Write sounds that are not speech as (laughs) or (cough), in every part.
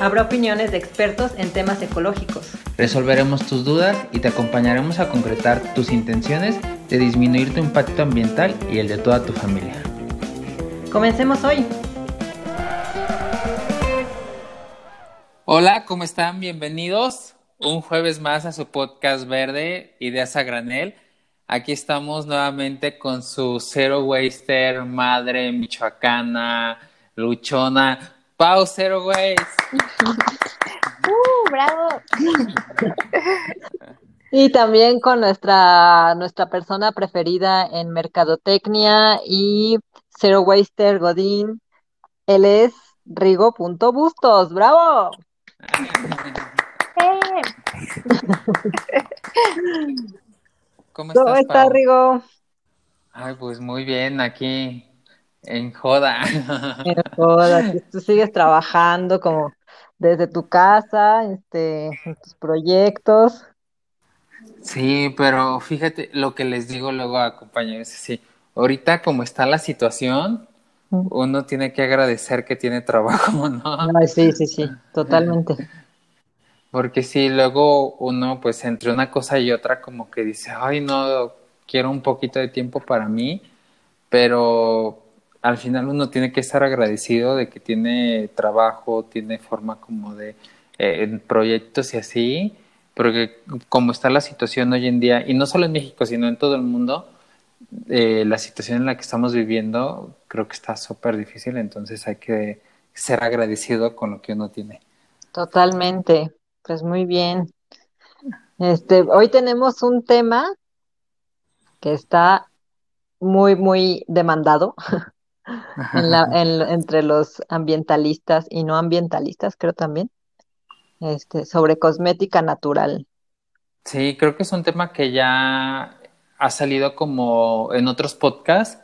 Habrá opiniones de expertos en temas ecológicos. Resolveremos tus dudas y te acompañaremos a concretar tus intenciones de disminuir tu impacto ambiental y el de toda tu familia. Comencemos hoy. Hola, ¿cómo están? Bienvenidos un jueves más a su podcast verde, Ideas a Granel. Aquí estamos nuevamente con su Zero Waster, madre michoacana, luchona, Pau Zero Waste. (laughs) ¡Uh, bravo! Y también con nuestra, nuestra persona preferida en mercadotecnia y Zero Waster Godín. Él es Rigo.bustos. ¡Bravo! (laughs) ¡Eh! ¿Cómo ¿Cómo estás, está, Pau? Rigo? Ay, pues muy bien, aquí en joda. Eh, joda, tú sigues trabajando como desde tu casa, este, en tus proyectos. Sí, pero fíjate lo que les digo luego a compañeros, sí, ahorita como está la situación, uno tiene que agradecer que tiene trabajo, (laughs) ¿no? Sí, sí, sí, totalmente. Porque sí, luego uno pues entre una cosa y otra como que dice, ay, no, quiero un poquito de tiempo para mí, pero al final uno tiene que estar agradecido de que tiene trabajo, tiene forma como de eh, proyectos y así, porque como está la situación hoy en día, y no solo en México, sino en todo el mundo, eh, la situación en la que estamos viviendo creo que está súper difícil, entonces hay que ser agradecido con lo que uno tiene. Totalmente. Pues muy bien. Este, hoy tenemos un tema que está muy, muy demandado (laughs) en la, (laughs) en- entre los ambientalistas y no ambientalistas, creo también, este, sobre cosmética natural. Sí, creo que es un tema que ya ha salido como en otros podcasts,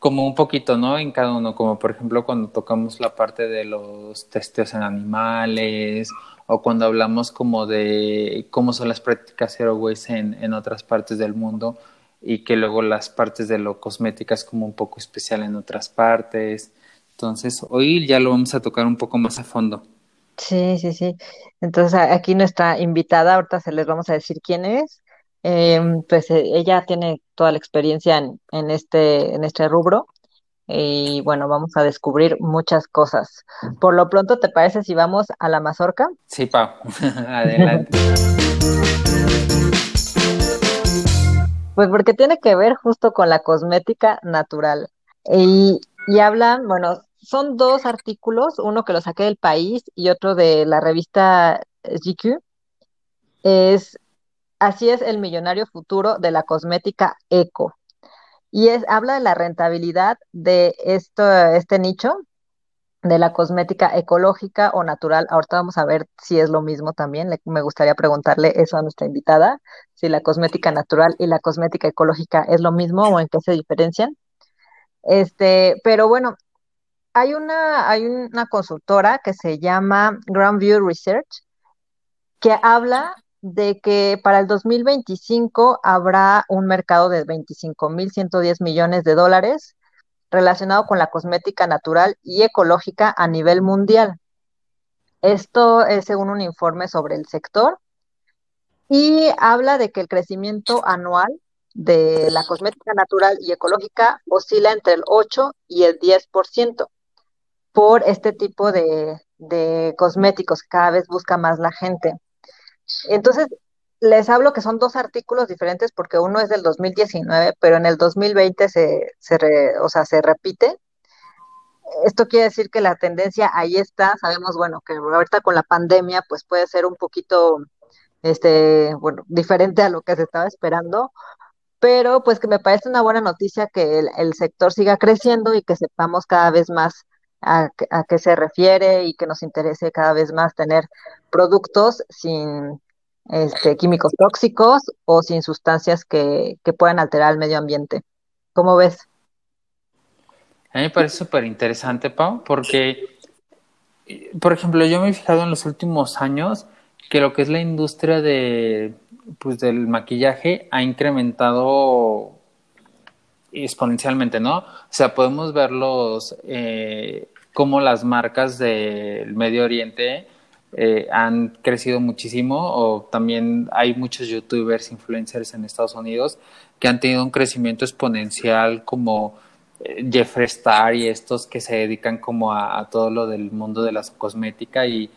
como un poquito, ¿no? En cada uno, como por ejemplo cuando tocamos la parte de los testeos en animales o cuando hablamos como de cómo son las prácticas zero waste en, en otras partes del mundo y que luego las partes de lo cosmética es como un poco especial en otras partes. Entonces, hoy ya lo vamos a tocar un poco más a fondo. Sí, sí, sí. Entonces aquí nuestra invitada, ahorita se les vamos a decir quién es. Em, pues eh, ella tiene toda la experiencia en, en este, en este rubro. Y bueno, vamos a descubrir muchas cosas. Por lo pronto, ¿te parece si vamos a la mazorca? Sí, Pau, (laughs) adelante. (laughs) Pues porque tiene que ver justo con la cosmética natural. Y, y hablan, bueno, son dos artículos, uno que lo saqué del país y otro de la revista GQ. Es Así es el millonario futuro de la cosmética eco. Y es, habla de la rentabilidad de esto, este nicho de la cosmética ecológica o natural. Ahorita vamos a ver si es lo mismo también. Le- me gustaría preguntarle eso a nuestra invitada, si la cosmética natural y la cosmética ecológica es lo mismo o en qué se diferencian. Este, pero bueno, hay una, hay una consultora que se llama Grandview Research que habla de que para el 2025 habrá un mercado de 25.110 millones de dólares relacionado con la cosmética natural y ecológica a nivel mundial. Esto es según un informe sobre el sector y habla de que el crecimiento anual de la cosmética natural y ecológica oscila entre el 8 y el 10% por este tipo de, de cosméticos que cada vez busca más la gente. Entonces, les hablo que son dos artículos diferentes porque uno es del 2019, pero en el 2020 se, se, re- o sea, se repite. Esto quiere decir que la tendencia ahí está. Sabemos, bueno, que ahorita con la pandemia, pues puede ser un poquito, este, bueno, diferente a lo que se estaba esperando, pero pues que me parece una buena noticia que el, sector siga creciendo y que sepamos cada vez más a, a qué se refiere y que nos interese cada vez más tener productos sin este, químicos tóxicos o sin sustancias que, que puedan alterar el medio ambiente. ¿Cómo ves? A mí me parece súper interesante, Pau, porque, por ejemplo, yo me he fijado en los últimos años que lo que es la industria de, pues, del maquillaje ha incrementado exponencialmente, ¿no? O sea, podemos verlos eh, como las marcas del Medio Oriente eh, han crecido muchísimo o también hay muchos youtubers, influencers en Estados Unidos que han tenido un crecimiento exponencial como eh, Jeffree Star y estos que se dedican como a, todo lo del mundo de la cosmética y,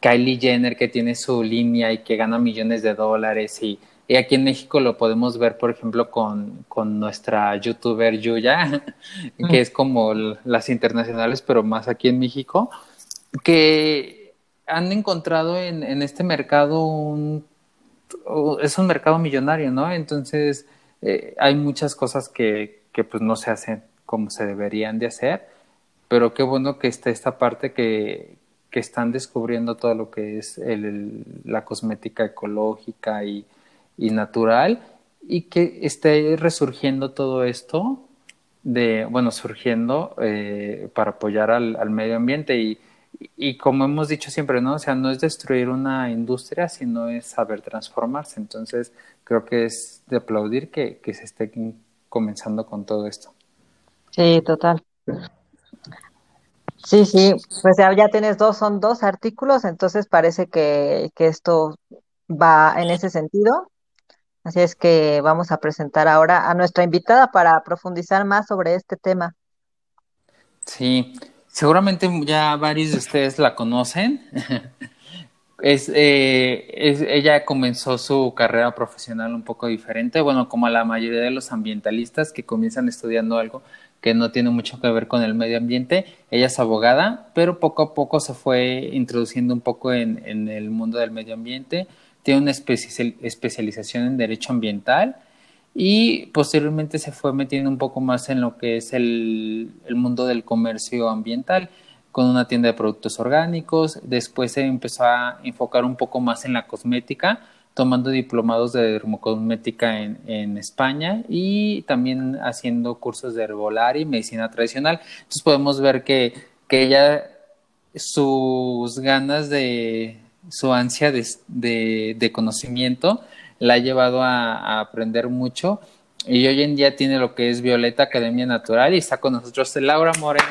Kylie Jenner que tiene su línea y que gana millones de dólares y, aquí en México lo podemos ver por ejemplo con, con nuestra youtuber Yuya (laughs) que es como las internacionales pero más aquí en México que han encontrado en, este mercado un es un mercado millonario, ¿no? Entonces eh, hay muchas cosas que, que pues no se hacen como se deberían de hacer, pero qué bueno que está esta parte que, que están descubriendo todo lo que es el, la cosmética ecológica y, y, natural y que esté resurgiendo todo esto de, bueno, surgiendo eh, para apoyar al, al, medio ambiente y, y como hemos dicho siempre, ¿no? O sea, no es destruir una industria, sino es saber transformarse. Entonces, creo que es de aplaudir que, que se esté comenzando con todo esto. Sí, total. Sí, sí, pues ya, ya tienes dos, son dos artículos, entonces parece que, que esto va en ese sentido. Así es que vamos a presentar ahora a nuestra invitada para profundizar más sobre este tema. Sí, seguramente ya varios de ustedes la conocen. (laughs) Es, eh, es, ella comenzó su carrera profesional un poco diferente, bueno, como la mayoría de los ambientalistas que comienzan estudiando algo que no tiene mucho que ver con el medio ambiente. Ella es abogada, pero poco a poco se fue introduciendo un poco en, en el mundo del medio ambiente. Tiene una especialización en derecho ambiental y posteriormente se fue metiendo un poco más en lo que es el, mundo del comercio ambiental con una tienda de productos orgánicos. Después se empezó a enfocar un poco más en la cosmética tomando diplomados de dermocosmética en, España y también haciendo cursos de herbolaria y medicina tradicional. Entonces podemos ver que, que ella, sus ganas de, su ansia de, de conocimiento la ha llevado a, a, aprender mucho y hoy en día tiene lo que es Violeta Academia Natural y está con nosotros Laura Moreno.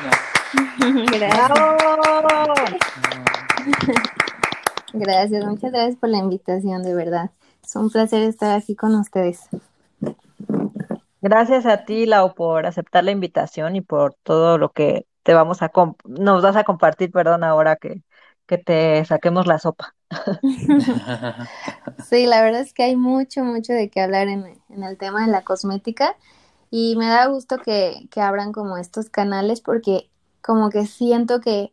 Gracias. Gracias, muchas gracias por la invitación, de verdad. Es un placer estar aquí con ustedes. Gracias a ti, Lau, por aceptar la invitación y por todo lo que te vamos a nos vas a compartir, perdón, ahora que, que te saquemos la sopa. (laughs) sí, la verdad es que hay mucho, mucho de qué hablar en, el tema de la cosmética y me da gusto que, que abran como estos canales porque como que siento que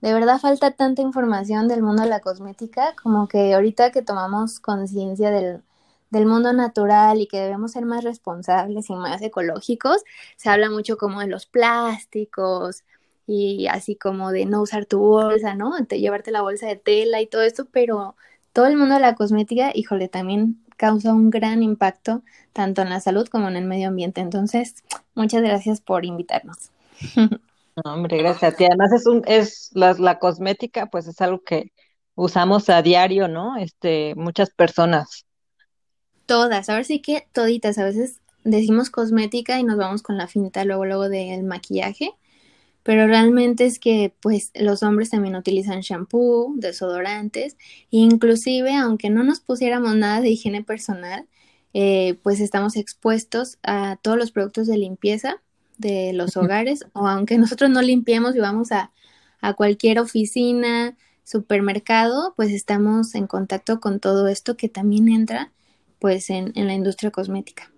de verdad falta tanta información del mundo de la cosmética, como que ahorita que tomamos conciencia del, del mundo natural y que debemos ser más responsables y más ecológicos, se habla mucho como de los plásticos y así como de no usar tu bolsa, ¿no? Llevarte la bolsa de tela y todo esto, pero todo el mundo de la cosmética, híjole, también causa un gran impacto tanto en la salud como en el medio ambiente. Entonces, muchas gracias por invitarnos. (laughs) hombre, gracias a ti. Además es un, es la, la, cosmética, pues es algo que usamos a diario, ¿no? Este, muchas personas. Todas, ahora sí que toditas, a veces decimos cosmética y nos vamos con la finta luego, luego del maquillaje, pero realmente es que pues los hombres también utilizan shampoo, desodorantes, inclusive aunque no nos pusiéramos nada de higiene personal, eh, pues estamos expuestos a todos los productos de limpieza de los hogares, o aunque nosotros no limpiemos y vamos a, a cualquier oficina, supermercado, pues estamos en contacto con todo esto que también entra pues en, en, la industria cosmética.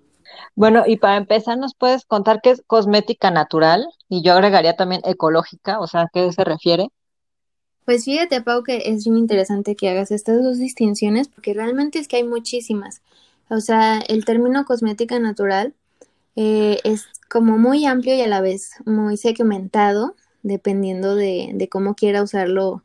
Bueno, y para empezar, ¿nos puedes contar qué es cosmética natural? Y yo agregaría también ecológica, o sea, ¿a qué se refiere? Pues fíjate, Pau, que es muy interesante que hagas estas dos distinciones, porque realmente es que hay muchísimas. O sea, el término cosmética natural eh, es como muy amplio y a la vez muy segmentado, dependiendo de, de cómo quiera usarlo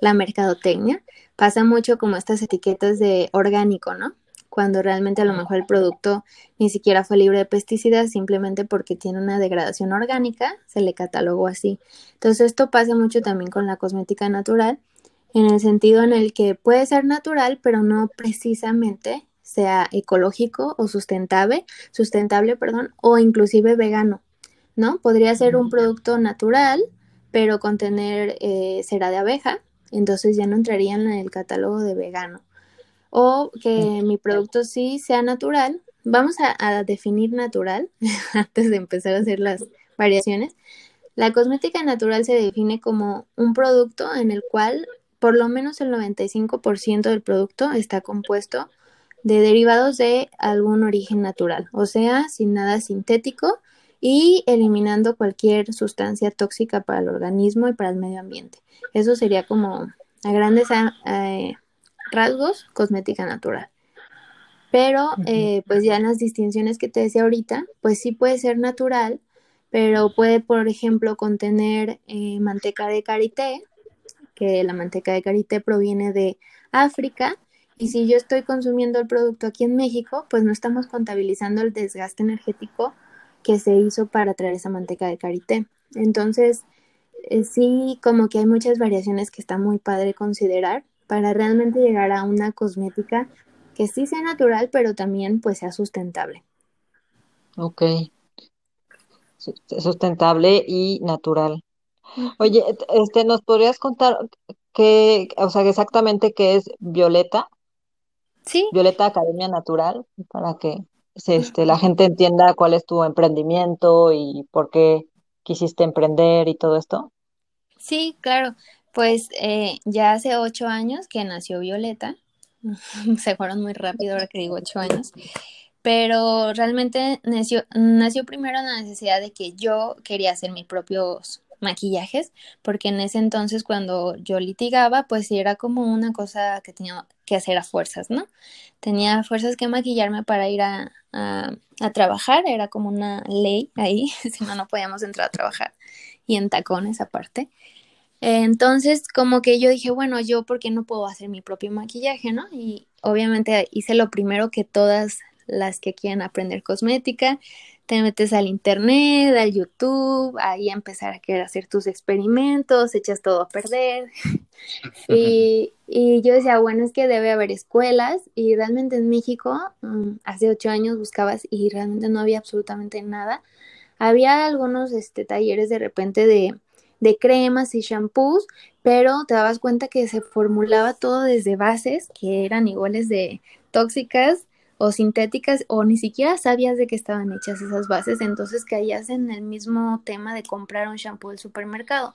la mercadotecnia, pasa mucho como estas etiquetas de orgánico, ¿no? Cuando realmente a lo mejor el producto ni siquiera fue libre de pesticidas, simplemente porque tiene una degradación orgánica, se le catalogó así. Entonces esto pasa mucho también con la cosmética natural, en el sentido en el que puede ser natural, pero no precisamente sea ecológico o sustentable, sustentable, perdón, o inclusive vegano, ¿no? Podría ser un producto natural, pero contener eh, cera de abeja, entonces ya no entrarían en el catálogo de vegano. O que mi producto sí sea natural. Vamos a, definir natural (laughs) antes de empezar a hacer las variaciones. La cosmética natural se define como un producto en el cual por lo menos el 95% del producto está compuesto de derivados de algún origen natural, o sea, sin nada sintético y eliminando cualquier sustancia tóxica para el organismo y para el medio ambiente. Eso sería como a grandes eh, rasgos cosmética natural. Pero eh, pues ya en las distinciones que te decía ahorita, pues sí puede ser natural, pero puede, por ejemplo, contener eh, manteca de karité, que la manteca de karité proviene de África, y si yo estoy consumiendo el producto aquí en México, pues no estamos contabilizando el desgaste energético que se hizo para traer esa manteca de karité. Entonces, eh, sí, como que hay muchas variaciones que está muy padre considerar para realmente llegar a una cosmética que sí sea natural, pero también pues sea sustentable. Ok. Sustentable y natural. Oye, este, ¿nos podrías contar qué, o sea, exactamente qué es Violeta? Sí. Violeta Academia Natural, para que este, la gente entienda cuál es tu emprendimiento y por qué quisiste emprender y todo esto. Sí, claro. Pues eh, ya hace ocho años que nació Violeta. (laughs) Se fueron muy rápido ahora que digo ocho años. Pero realmente nació, primero la necesidad de que yo quería hacer mis propios maquillajes, porque en ese entonces cuando yo litigaba, pues era como una cosa que tenía que hacer a fuerzas, ¿no? Tenía fuerzas que maquillarme para ir a, a, trabajar, era como una ley ahí, (laughs) si no, no podíamos entrar a trabajar y en tacones aparte. Entonces, como que yo dije, bueno, yo, ¿por qué no puedo hacer mi propio maquillaje, no? Y obviamente hice lo primero que todas las que quieren aprender cosmética, te metes al internet, al YouTube, ahí a empezar a querer hacer tus experimentos, echas todo a perder. (laughs) y, y, yo decía, bueno, es que debe haber escuelas y realmente en México, mm, hace ocho años buscabas y realmente no había absolutamente nada. Había algunos este, talleres de repente de, de cremas y shampoos, pero te dabas cuenta que se formulaba todo desde bases que eran iguales de tóxicas o sintéticas o ni siquiera sabías de qué estaban hechas esas bases, entonces caías en el mismo tema de comprar un shampoo del supermercado.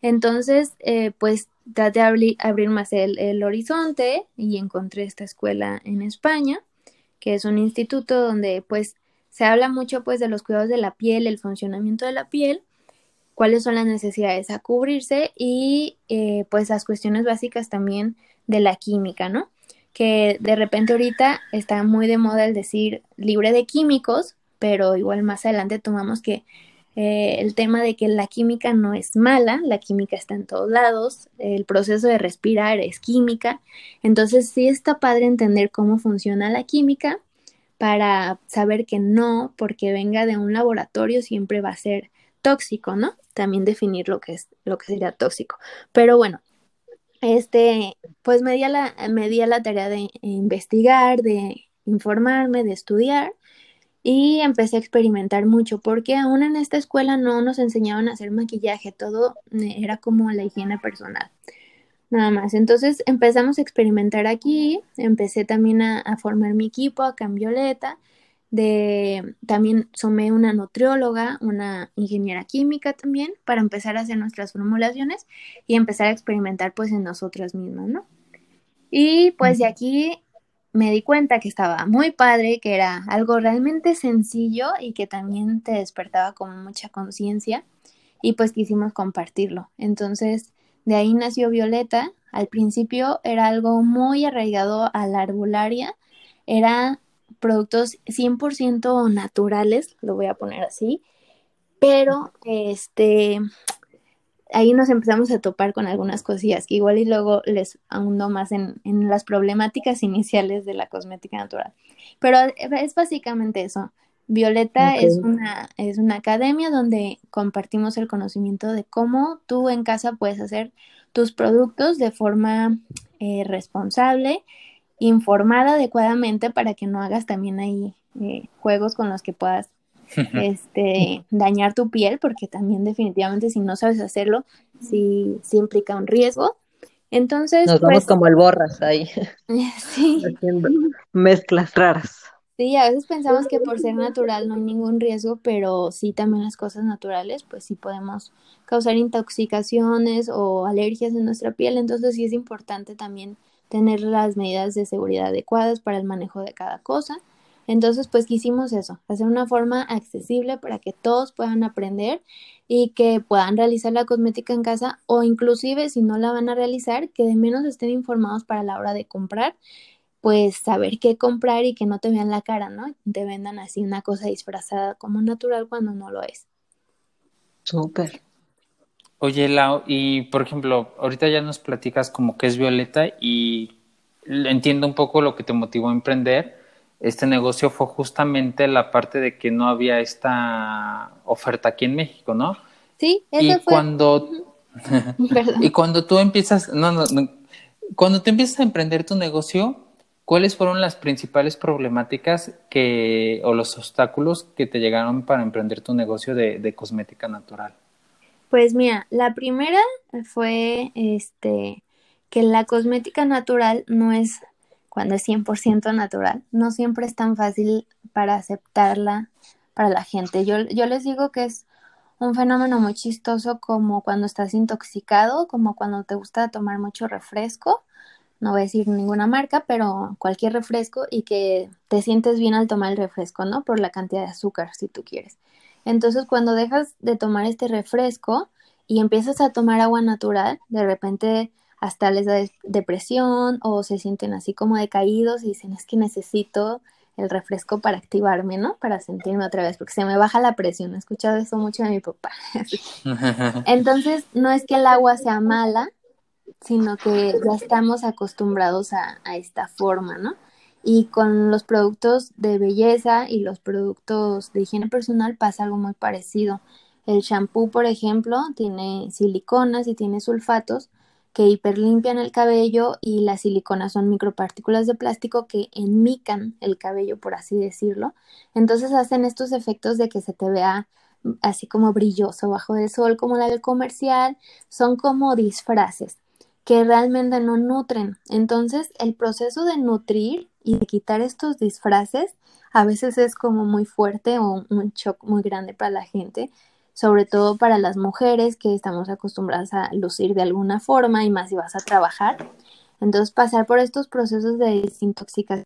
Entonces, eh, pues traté de abrir, más el, el, horizonte y encontré esta escuela en España, que es un instituto donde pues se habla mucho pues de los cuidados de la piel, el funcionamiento de la piel, cuáles son las necesidades a cubrirse y eh, pues las cuestiones básicas también de la química, ¿no? que de repente ahorita está muy de moda el decir libre de químicos, pero igual más adelante tomamos que eh, el tema de que la química no es mala, la química está en todos lados, el proceso de respirar es química, entonces sí está padre entender cómo funciona la química para saber que no, porque venga de un laboratorio siempre va a ser tóxico, ¿no? También definir lo que es lo que sería tóxico. Pero bueno, este, pues me di, la, me di a la tarea de investigar, de informarme, de estudiar y empecé a experimentar mucho porque aún en esta escuela no nos enseñaban a hacer maquillaje, todo era como la higiene personal, nada más. Entonces empezamos a experimentar aquí, empecé también a, a formar mi equipo acá en Violeta de también sumé una nutrióloga, una ingeniera química también, para empezar a hacer nuestras formulaciones y empezar a experimentar pues en nosotras mismas, ¿no? Y pues de aquí me di cuenta que estaba muy padre, que era algo realmente sencillo y que también te despertaba como mucha conciencia y pues quisimos compartirlo. Entonces, de ahí nació Violeta. Al principio era algo muy arraigado a la arbolaria, era productos 100% naturales, lo voy a poner así, pero este ahí nos empezamos a topar con algunas cosillas igual y luego les ahundo más en, en las problemáticas iniciales de la cosmética natural. Pero es básicamente eso. Violeta es, una, es una academia donde compartimos el conocimiento de cómo tú en casa puedes hacer tus productos de forma eh, responsable, informada adecuadamente para que no hagas también ahí eh, juegos con los que puedas (laughs) este, dañar tu piel, porque también definitivamente si no sabes hacerlo, sí, sí implica un riesgo. Entonces, nos vamos pues como el borras ahí, (laughs) sí. haciendo mezclas raras. Sí, a veces pensamos que por ser natural no hay ningún riesgo, pero sí también las cosas naturales, pues sí podemos causar intoxicaciones o alergias en nuestra piel, entonces sí es importante también tener las medidas de seguridad adecuadas para el manejo de cada cosa. Entonces, pues quisimos eso, hacer una forma accesible para que todos puedan aprender y que puedan realizar la cosmética en casa o inclusive si no la van a realizar, que de menos estén informados para la hora de comprar, pues saber qué comprar y que no te vean la cara, ¿no? Te vendan así una cosa disfrazada como natural cuando no lo es. Súper. Oye, Lau, y por ejemplo, ahorita ya nos platicas como que es Violeta y entiendo un poco lo que te motivó a emprender, este negocio fue justamente la parte de que no había esta oferta aquí en México, ¿no? Sí, eso y cuando (laughs) y cuando tú empiezas, no, no, cuando te empiezas a emprender tu negocio, ¿cuáles fueron las principales problemáticas que o los obstáculos que te llegaron para emprender tu negocio de, de cosmética natural? Pues mira, la primera fue este que la cosmética natural no es cuando es 100% natural, no siempre es tan fácil para aceptarla para la gente. Yo, yo les digo que es un fenómeno muy chistoso como cuando estás intoxicado, como cuando te gusta tomar mucho refresco, no voy a decir ninguna marca, pero cualquier refresco y que te sientes bien al tomar el refresco, ¿no? Por la cantidad de azúcar, si tú quieres. Entonces, cuando dejas de tomar este refresco y empiezas a tomar agua natural, de repente hasta les da depresión o se sienten así como decaídos y dicen es que necesito el refresco para activarme, ¿no? Para sentirme otra vez, porque se me baja la presión. He escuchado eso mucho de mi papá. (laughs) Entonces, no es que el agua sea mala, sino que ya estamos acostumbrados a, a esta forma, ¿no? Y con los productos de belleza y los productos de higiene personal pasa algo muy parecido. El shampoo, por ejemplo, tiene siliconas y tiene sulfatos, que hiperlimpian el cabello y las siliconas son micropartículas de plástico que enmican el cabello, por así decirlo. Entonces hacen estos efectos de que se te vea así como brilloso bajo el sol, como la del comercial, son como disfraces que realmente no nutren. Entonces el proceso de nutrir y de quitar estos disfraces a veces es como muy fuerte o un shock muy grande para la gente sobre todo para las mujeres que estamos acostumbradas a lucir de alguna forma y más si vas a trabajar. Entonces, pasar por estos procesos de desintoxicación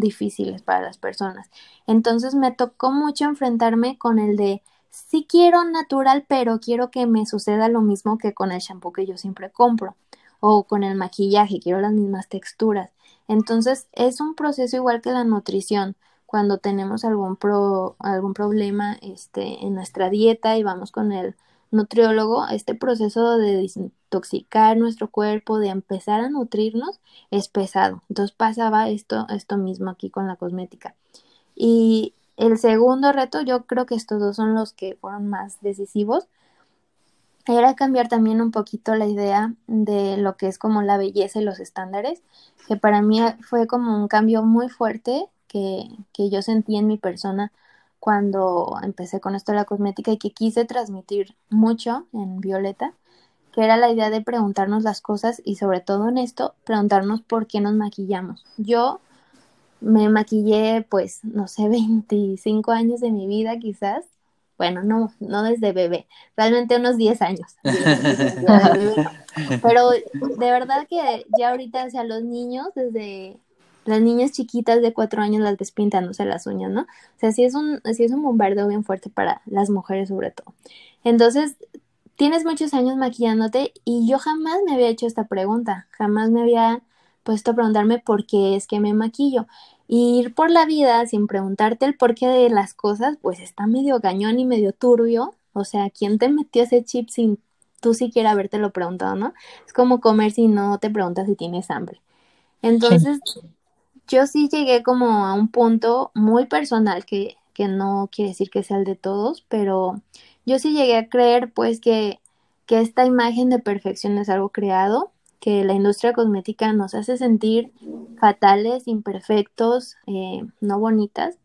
difíciles para las personas. Entonces, me tocó mucho enfrentarme con el de sí quiero natural, pero quiero que me suceda lo mismo que con el shampoo que yo siempre compro o con el maquillaje, quiero las mismas texturas. Entonces, es un proceso igual que la nutrición cuando tenemos algún, pro, algún problema este, en nuestra dieta y vamos con el nutriólogo, este proceso de desintoxicar nuestro cuerpo, de empezar a nutrirnos, es pesado. Entonces pasaba esto, esto mismo aquí con la cosmética. Y el segundo reto, yo creo que estos dos son los que fueron más decisivos, era cambiar también un poquito la idea de lo que es como la belleza y los estándares, que para mí fue como un cambio muy fuerte que, que yo sentí en mi persona cuando empecé con esto de la cosmética y que quise transmitir mucho en Violeta, que era la idea de preguntarnos las cosas y sobre todo en esto, preguntarnos por qué nos maquillamos. Yo me maquillé pues, no sé, (laughs) 25 años de mi vida quizás. Bueno, no, no desde bebé, realmente unos 10 años. (laughs) (laughs) Pero de verdad que ya ahorita, hacia los niños, desde las niñas chiquitas de cuatro años las ves pintándose las uñas, ¿no? O sea, sí es un, sí es un bombardeo bien fuerte para las mujeres sobre todo. Entonces, tienes muchos años maquillándote y yo jamás me había hecho esta pregunta, jamás me había puesto a preguntarme por qué es que me maquillo. Y ir por la vida sin preguntarte el porqué de las cosas, pues está medio gañón y medio turbio. O sea, ¿quién te metió ese chip sin tú siquiera habértelo preguntado, ¿no? Es como comer si no te preguntas si tienes hambre. Entonces, yo sí llegué como a un punto muy personal que, que no quiere decir que sea el de todos, pero yo sí llegué a creer pues que, que esta imagen de perfección es algo creado, que la industria cosmética nos hace sentir fatales, imperfectos, eh, no bonitas,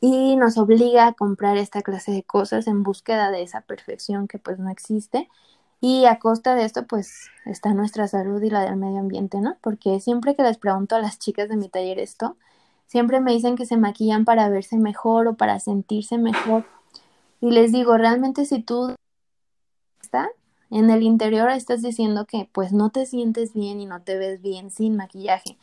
y nos obliga a comprar esta clase de cosas en búsqueda de esa perfección que pues no existe. Y a costa de esto, pues está nuestra salud y la del medio ambiente, ¿no? Porque siempre que les pregunto a las chicas de mi taller esto, siempre me dicen que se maquillan para verse mejor o para sentirse mejor. Y les digo, realmente si tú está en el interior estás diciendo que pues no te sientes bien y no te ves bien sin maquillaje.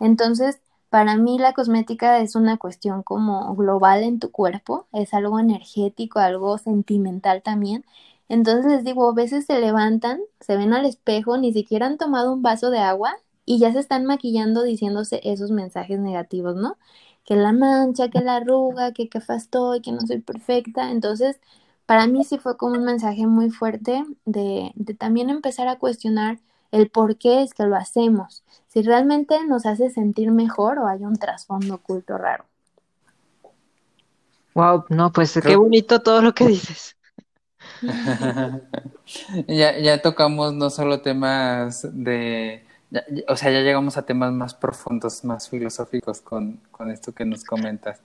Entonces, para mí la cosmética es una cuestión como global en tu cuerpo, es algo energético, algo sentimental también. Entonces les digo, a veces se levantan, se ven al espejo, ni siquiera han tomado un vaso de agua y ya se están maquillando diciéndose esos mensajes negativos, ¿no? Que la mancha, que la arruga, que qué estoy, que no soy perfecta. Entonces, para mí sí fue como un mensaje muy fuerte de, de también empezar a cuestionar el por qué es que lo hacemos, si realmente nos hace sentir mejor o hay un trasfondo oculto raro. Wow, no, pues qué bonito todo lo que dices. (laughs) ya, ya tocamos no solo temas de, o sea, ya llegamos a temas más profundos, más filosóficos con, con esto que nos comentas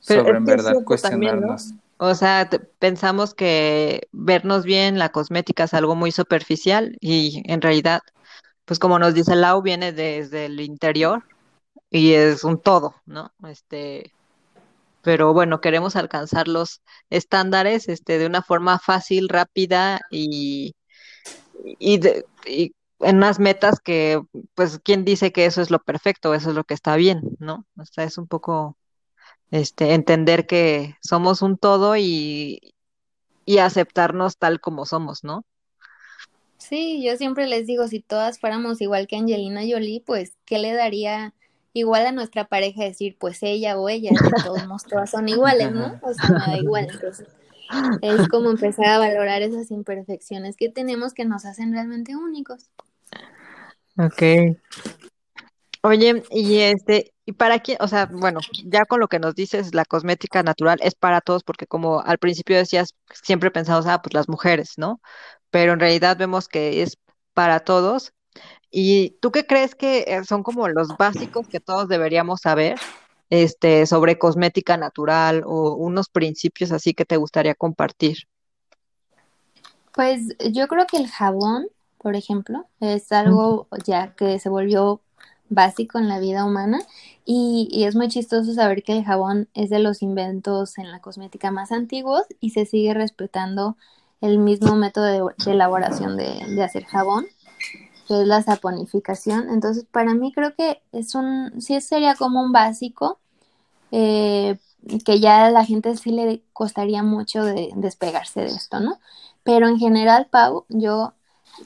sobre en verdad cuestionarnos. O sea, pensamos que vernos bien, la cosmética es algo muy superficial y en realidad, pues como nos dice Lau, viene desde el interior y es un todo, ¿no? Este, pero bueno, queremos alcanzar los estándares este, de una forma fácil, rápida y, y, y en unas metas que, pues, ¿quién dice que eso es lo perfecto, eso es lo que está bien, ¿no? O sea, es un poco este, entender que somos un todo y, y aceptarnos tal como somos, ¿no? Sí, yo siempre les digo, si todas fuéramos igual que Angelina Jolie, pues, ¿qué le daría igual a nuestra pareja decir, pues ella o ella? todos (laughs) todas son iguales, ¿no? O sea, nada igual. Entonces, es como empezar a valorar esas imperfecciones que tenemos que nos hacen realmente únicos. Ok. Oye, y este, y para quién, o sea, bueno, ya con lo que nos dices, la cosmética natural es para todos, porque como al principio decías, siempre pensamos, ah, pues las mujeres, ¿no? Pero en realidad vemos que es para todos. ¿Y tú qué crees que eh, son como los básicos que todos deberíamos saber, este, sobre cosmética natural o unos principios así que te gustaría compartir? Pues yo creo que el jabón, por ejemplo, es algo ya que se volvió básico en la vida humana y, es muy chistoso saber que el jabón es de los inventos en la cosmética más antiguos y se sigue respetando el mismo método de, elaboración de, hacer jabón, que es la saponificación. Entonces, para mí creo que es un, sí sería como un básico, eh, que ya a la gente sí le costaría mucho de despegarse de esto, ¿no? Pero en general, Pau, yo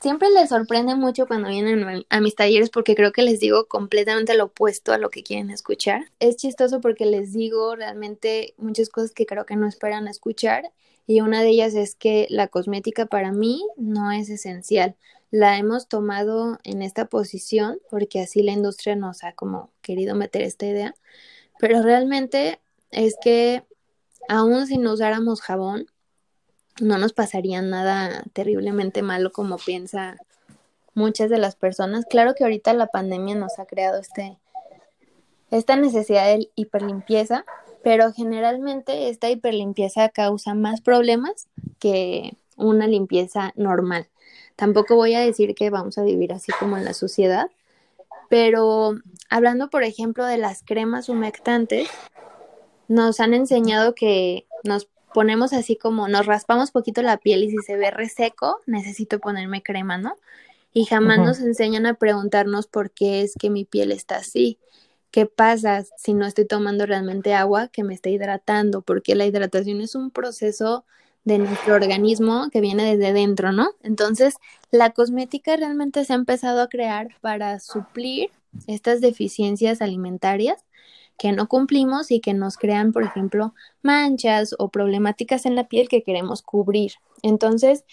siempre les sorprende mucho cuando vienen a mis talleres porque creo que les digo completamente lo opuesto a lo que quieren escuchar. Es chistoso porque les digo realmente muchas cosas que creo que no esperan escuchar y una de ellas es que la cosmética para mí no es esencial. La hemos tomado en esta posición porque así la industria nos ha como querido meter esta idea, pero realmente es que aún si no usáramos jabón, no nos pasaría nada terriblemente malo como piensa muchas de las personas. Claro que ahorita la pandemia nos ha creado este esta necesidad de hiperlimpieza, pero generalmente esta hiperlimpieza causa más problemas que una limpieza normal. Tampoco voy a decir que vamos a vivir así como en la sociedad, pero hablando, por ejemplo, de las cremas humectantes, nos han enseñado que nos ponemos así como nos raspamos poquito la piel y si se ve reseco, necesito ponerme crema, ¿no? Y jamás nos enseñan a preguntarnos por qué es que mi piel está así. ¿Qué pasa si no estoy tomando realmente agua que me está hidratando? Porque la hidratación es un proceso de nuestro organismo que viene desde dentro, ¿no? Entonces, la cosmética realmente se ha empezado a crear para suplir estas deficiencias alimentarias que no cumplimos y que nos crean, por ejemplo, manchas o problemáticas en la piel que queremos cubrir. Entonces,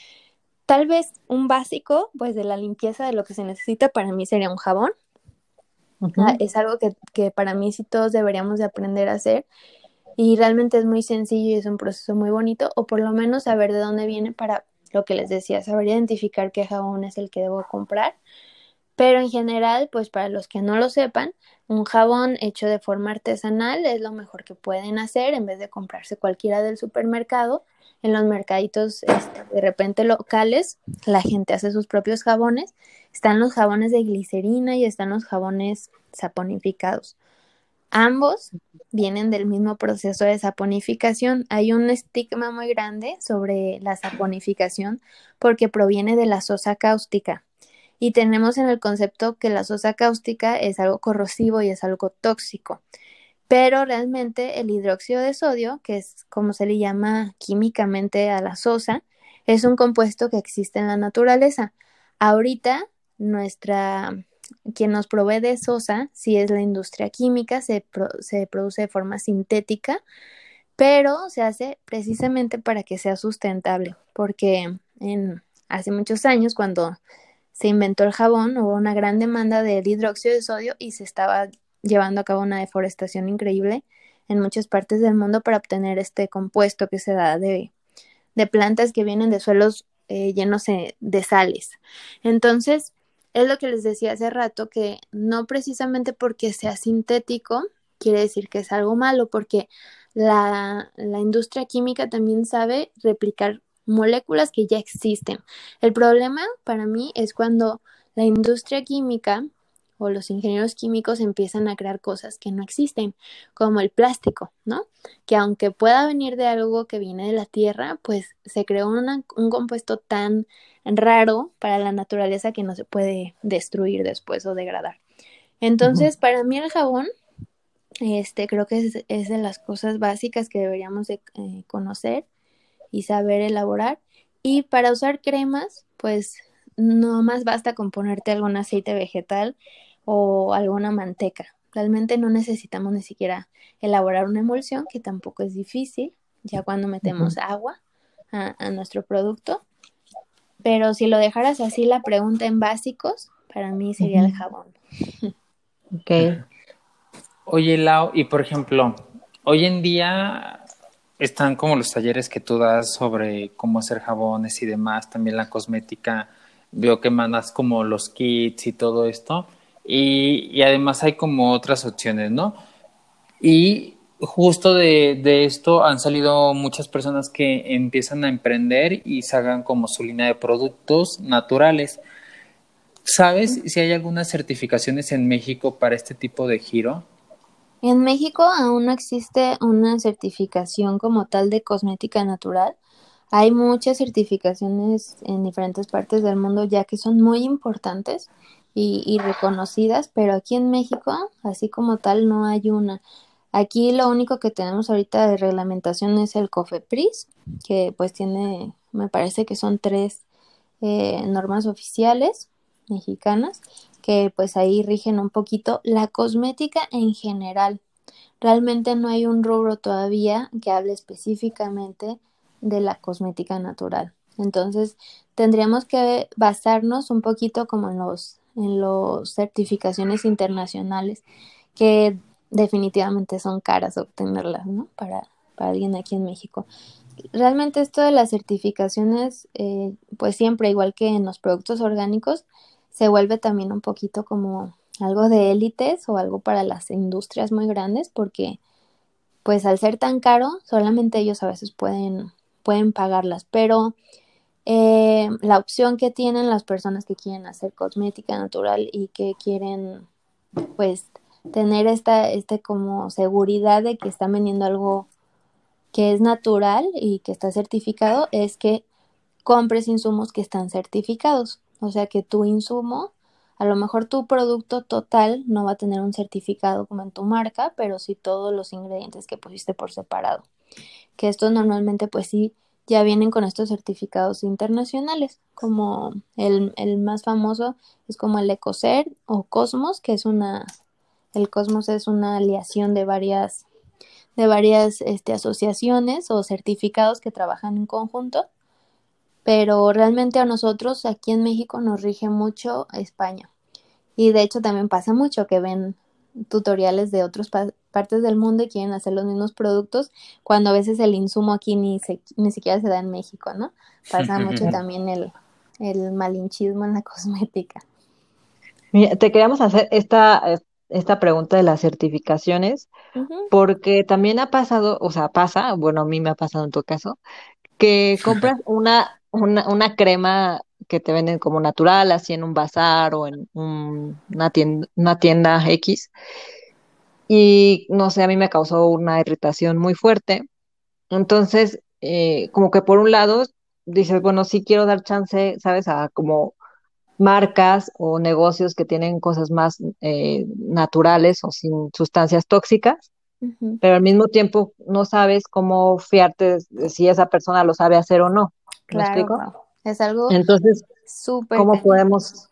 tal vez un básico, pues de la limpieza de lo que se necesita para mí sería un jabón. Ah, es algo que, que para mí sí todos deberíamos de aprender a hacer y realmente es muy sencillo y es un proceso muy bonito o por lo menos saber de dónde viene para lo que les decía, saber identificar qué jabón es el que debo comprar. Pero en general, pues para los que no lo sepan, un jabón hecho de forma artesanal es lo mejor que pueden hacer en vez de comprarse cualquiera del supermercado en los mercaditos este, de repente locales, la gente hace sus propios jabones. Están los jabones de glicerina y están los jabones saponificados. Ambos vienen del mismo proceso de saponificación. Hay un estigma muy grande sobre la saponificación porque proviene de la sosa cáustica. Y tenemos en el concepto que la sosa cáustica es algo corrosivo y es algo tóxico pero realmente el hidróxido de sodio, que es como se le llama químicamente a la sosa, es un compuesto que existe en la naturaleza. Ahorita, nuestra, quien nos provee de sosa, si es la industria química, se, se produce de forma sintética, pero se hace precisamente para que sea sustentable, porque en, hace muchos años, cuando se inventó el jabón, hubo una gran demanda del hidróxido de sodio y se estaba llevando a cabo una deforestación increíble en muchas partes del mundo para obtener este compuesto que se da de, de plantas que vienen de suelos eh, llenos de sales. Entonces, es lo que les decía hace rato, que no precisamente porque sea sintético quiere decir que es algo malo, porque la, la industria química también sabe replicar moléculas que ya existen. El problema para mí es cuando la industria química o los ingenieros químicos empiezan a crear cosas que no existen, como el plástico, ¿no? Que aunque pueda venir de algo que viene de la tierra, pues se creó un compuesto tan raro para la naturaleza que no se puede destruir después o degradar. Entonces, para mí el jabón, este, creo que es, de las cosas básicas que deberíamos de, eh, conocer y saber elaborar. Y para usar cremas, pues no más basta con ponerte algún aceite vegetal o alguna manteca. Realmente no necesitamos ni siquiera elaborar una emulsión, que tampoco es difícil, ya cuando metemos agua a, nuestro producto. Pero si lo dejaras así la pregunta en básicos, para mí sería el jabón. Ok. Oye, Lau, y por ejemplo, hoy en día están como los talleres que tú das sobre cómo hacer jabones y demás, también la cosmética. Veo que mandas como los kits y todo esto y, además hay como otras opciones, ¿no? Y justo de, de, esto han salido muchas personas que empiezan a emprender y sacan como su línea de productos naturales. ¿Sabes si hay algunas certificaciones en México para este tipo de giro? En México aún no existe una certificación como tal de cosmética natural. Hay muchas certificaciones en diferentes partes del mundo ya que son muy importantes y, reconocidas, pero aquí en México, así como tal, no hay una. Aquí lo único que tenemos ahorita de reglamentación es el COFEPRIS, que pues tiene, me parece que son tres eh, normas oficiales mexicanas, que pues ahí rigen un poquito la cosmética en general. Realmente no hay un rubro todavía que hable específicamente de la cosmética natural. Entonces, tendríamos que basarnos un poquito como en los en las certificaciones internacionales que definitivamente son caras obtenerlas, ¿no? Para, para alguien aquí en México. Realmente esto de las certificaciones, eh, pues siempre, igual que en los productos orgánicos, se vuelve también un poquito como algo de élites o algo para las industrias muy grandes, porque pues al ser tan caro, solamente ellos a veces pueden, pueden pagarlas, pero eh, la opción que tienen las personas que quieren hacer cosmética natural y que quieren pues tener esta este como seguridad de que están vendiendo algo que es natural y que está certificado es que compres insumos que están certificados o sea que tu insumo a lo mejor tu producto total no va a tener un certificado como en tu marca pero sí todos los ingredientes que pusiste por separado. Que esto normalmente pues sí ya vienen con estos certificados internacionales, como el, el más famoso es como el Ecocer o Cosmos, que es una, el Cosmos es una aliación de varias, de varias este, asociaciones o certificados que trabajan en conjunto, pero realmente a nosotros aquí en México nos rige mucho España. Y de hecho también pasa mucho que ven tutoriales de otras partes del mundo y quieren hacer los mismos productos, cuando a veces el insumo aquí ni, ni siquiera se da en México, ¿no? Pasa mucho (laughs) también el, el malinchismo en la (laughs) cosmética. Mira, te queríamos hacer esta, esta pregunta de las certificaciones, porque también ha pasado, o sea, pasa, bueno, a mí me ha pasado en tu caso, que compras (laughs) una, una, una crema que te venden como natural, así en un bazar o en una, tienda, una tienda X. Y no sé, a mí me causó una irritación muy fuerte. Entonces, eh, como que por un lado dices, bueno, sí quiero dar chance, ¿sabes? A como marcas o negocios que tienen cosas más eh, naturales o sin sustancias tóxicas, pero al mismo tiempo no sabes cómo fiarte si esa persona lo sabe hacer o no. ¿Me explico? Es algo Entonces, ¿cómo podemos?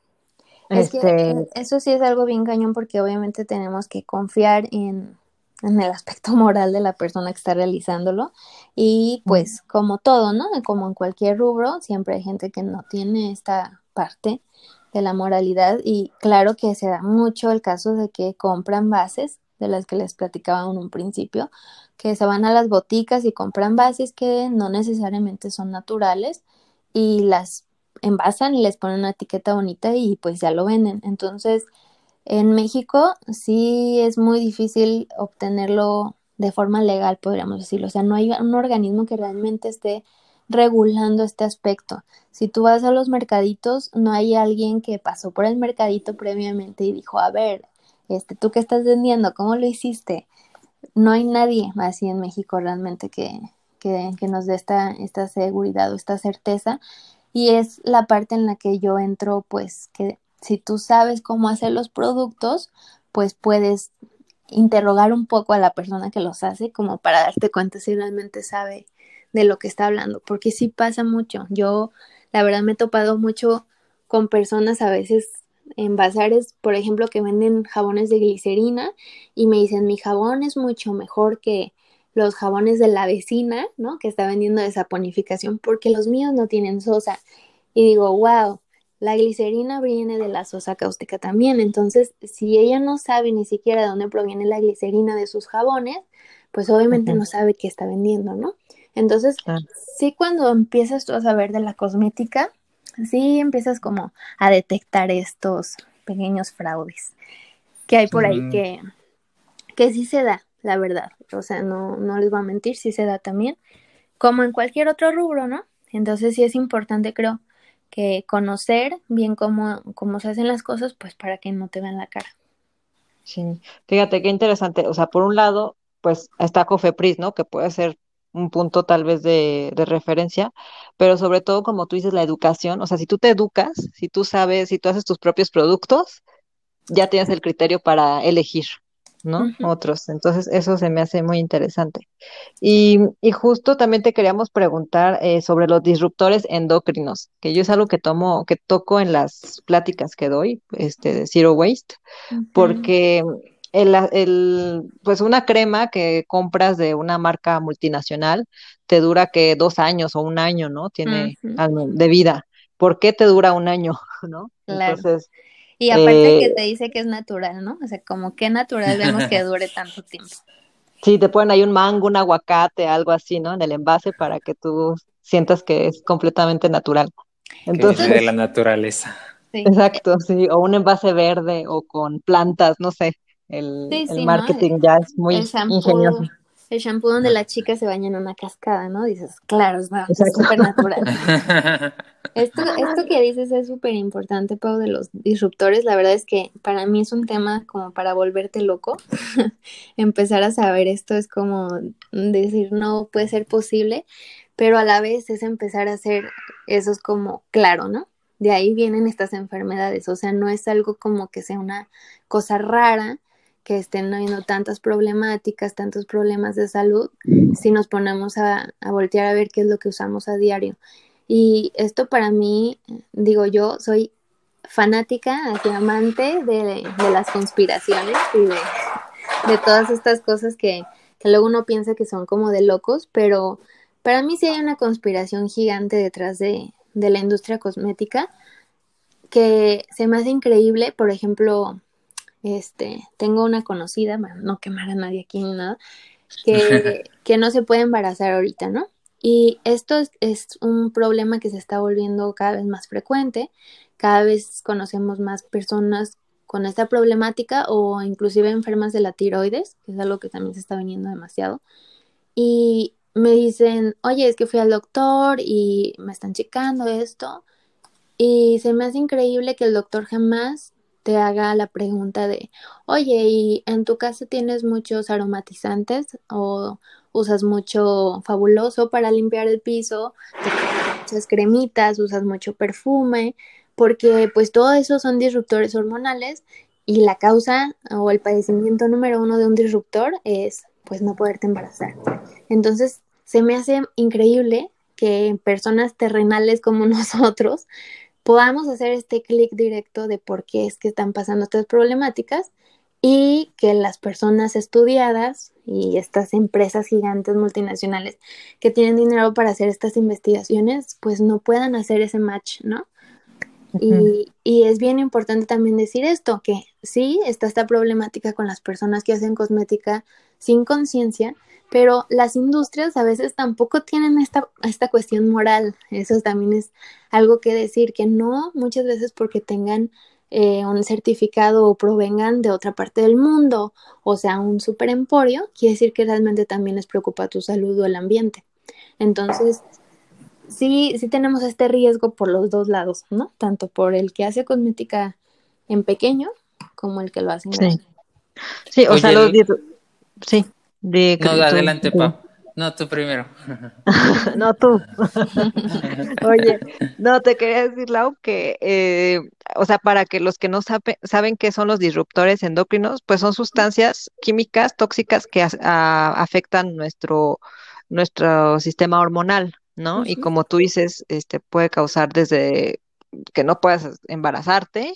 Es que este e, eso sí es algo bien cañón porque obviamente tenemos que confiar en, en el aspecto moral de la persona que está realizándolo y pues como todo, ¿no? Como en cualquier rubro, siempre hay gente que no tiene esta parte de la moralidad y claro que se da mucho el caso de que compran bases de las que les platicaba en un principio, que se van a las boticas y compran bases que no necesariamente son naturales y las envasan y les ponen una etiqueta bonita y pues ya lo venden. Entonces, en México sí es muy difícil obtenerlo de forma legal, podríamos decirlo. O sea, no hay un organismo que realmente esté regulando este aspecto. Si tú vas a los mercaditos, no hay alguien que pasó por el mercadito previamente y dijo, a ver, este, tú qué estás vendiendo, ¿cómo lo hiciste? No hay nadie así en México realmente que, que, nos dé esta, esta seguridad o esta certeza. Y es la parte en la que yo entro, pues, que si tú sabes cómo hacer los productos, pues puedes interrogar un poco a la persona que los hace como para darte cuenta si realmente sabe de lo que está hablando, porque sí pasa mucho. Yo, la verdad, me he topado mucho con personas a veces en bazares, por ejemplo, que venden jabones de glicerina y me dicen, mi jabón es mucho mejor que los jabones de la vecina, ¿no? Que está vendiendo de saponificación porque los míos no tienen sosa. Y digo, wow, la glicerina viene de la sosa cáustica también. Entonces, si ella no sabe ni siquiera de dónde proviene la glicerina de sus jabones, pues obviamente no sabe qué está vendiendo, ¿no? Entonces, sí cuando empiezas tú a saber de la cosmética, sí empiezas como a detectar estos pequeños fraudes que hay por ahí que, que sí se da, la verdad. O sea, no, no les voy a mentir, sí se da también, como en cualquier otro rubro, ¿no? Entonces sí es importante, creo, que conocer bien cómo, cómo se hacen las cosas, pues para que no te vean la cara. Sí, fíjate qué interesante. O sea, por un lado, pues está Cofepris, ¿no? Que puede ser un punto tal vez de, de, referencia, pero sobre todo, como tú dices, la educación, o sea, si tú te educas, si tú sabes, si tú haces tus propios productos, ya tienes el criterio para elegir, ¿no? Otros. Entonces, eso se me hace muy interesante. Y, y justo también te queríamos preguntar eh, sobre los disruptores endocrinos, que yo es algo que tomo, que toco en las pláticas que doy, este, de Zero Waste, porque el, el, pues una crema que compras de una marca multinacional te dura que dos años o un año, ¿no? Tiene de vida. ¿Por qué te dura un año, (laughs) no? Entonces. Y aparte que eh, te dice que es natural, ¿no? O sea, como qué natural (laughs) vemos que dure tanto tiempo. Sí, te ponen ahí un mango, un aguacate, algo así, ¿no? En el envase para que tú sientas que es completamente natural. Entonces, de la naturaleza. Exacto, sí, o un envase verde o con plantas, no sé el, marketing ya es muy ingenioso. El shampoo donde la chica se baña en una cascada, ¿no? Dices, claro, es súper natural. (laughs) esto, esto que dices es súper importante, Pau, de los disruptores. La verdad es que para mí es un tema como para volverte loco. (laughs) Empezar a saber esto es como decir, no puede ser posible, pero a la vez es empezar a hacer eso es como claro, ¿no? De ahí vienen estas enfermedades, o sea, no es algo como que sea una cosa rara, que estén habiendo tantas problemáticas, tantos problemas de salud, si nos ponemos a, voltear a ver qué es lo que usamos a diario. Y esto para mí, digo yo, soy fanática, así amante de, las conspiraciones y de, todas estas cosas que, luego uno piensa que son como de locos, pero para mí sí hay una conspiración gigante detrás de, de la industria cosmética que se me hace increíble, por ejemplo, este, tengo una conocida, bueno, no quemar a nadie aquí ni nada, que, (laughs) que no se puede embarazar ahorita, ¿no? Y esto es, es, un problema que se está volviendo cada vez más frecuente, cada vez conocemos más personas con esta problemática o inclusive enfermas de la tiroides, que es algo que también se está viniendo demasiado. Y me dicen, oye, es que fui al doctor y me están checando esto. Y se me hace increíble que el doctor jamás te haga la pregunta de, oye, ¿y en tu casa tienes muchos aromatizantes o usas mucho fabuloso para limpiar el piso, muchas cremitas, usas mucho perfume? Porque pues todo eso son disruptores hormonales y la causa o el padecimiento número uno de un disruptor es pues no poderte embarazar. Entonces se me hace increíble que personas terrenales como (laughs) nosotros podamos hacer este clic directo de por qué es que están pasando estas problemáticas y que las personas estudiadas y estas empresas gigantes multinacionales que tienen dinero para hacer estas investigaciones, pues no puedan hacer ese match, ¿no? y, y, es bien importante también decir esto, que sí está esta problemática con las personas que hacen cosmética sin conciencia, pero las industrias a veces tampoco tienen esta, esta cuestión moral. Eso también es algo que decir, que no muchas veces porque tengan eh, un certificado o provengan de otra parte del mundo, o sea, un super emporio, quiere decir que realmente también les preocupa tu salud o el ambiente. Entonces, sí, sí tenemos este riesgo por los dos lados, ¿no? Tanto por el que hace cosmética en pequeño como el que lo hace en sí. Sí, o sea, los... Sí no, adelante, Pau. No, tú primero. (laughs) (laughs) no, tú. (laughs) Oye, no, te quería decir, Lau, que, eh, o sea, para que los que no sabe, saben qué son los disruptores endocrinos, pues son sustancias químicas tóxicas que afectan nuestro, nuestro sistema hormonal, ¿no? Y como tú dices, este puede causar desde que no puedas embarazarte,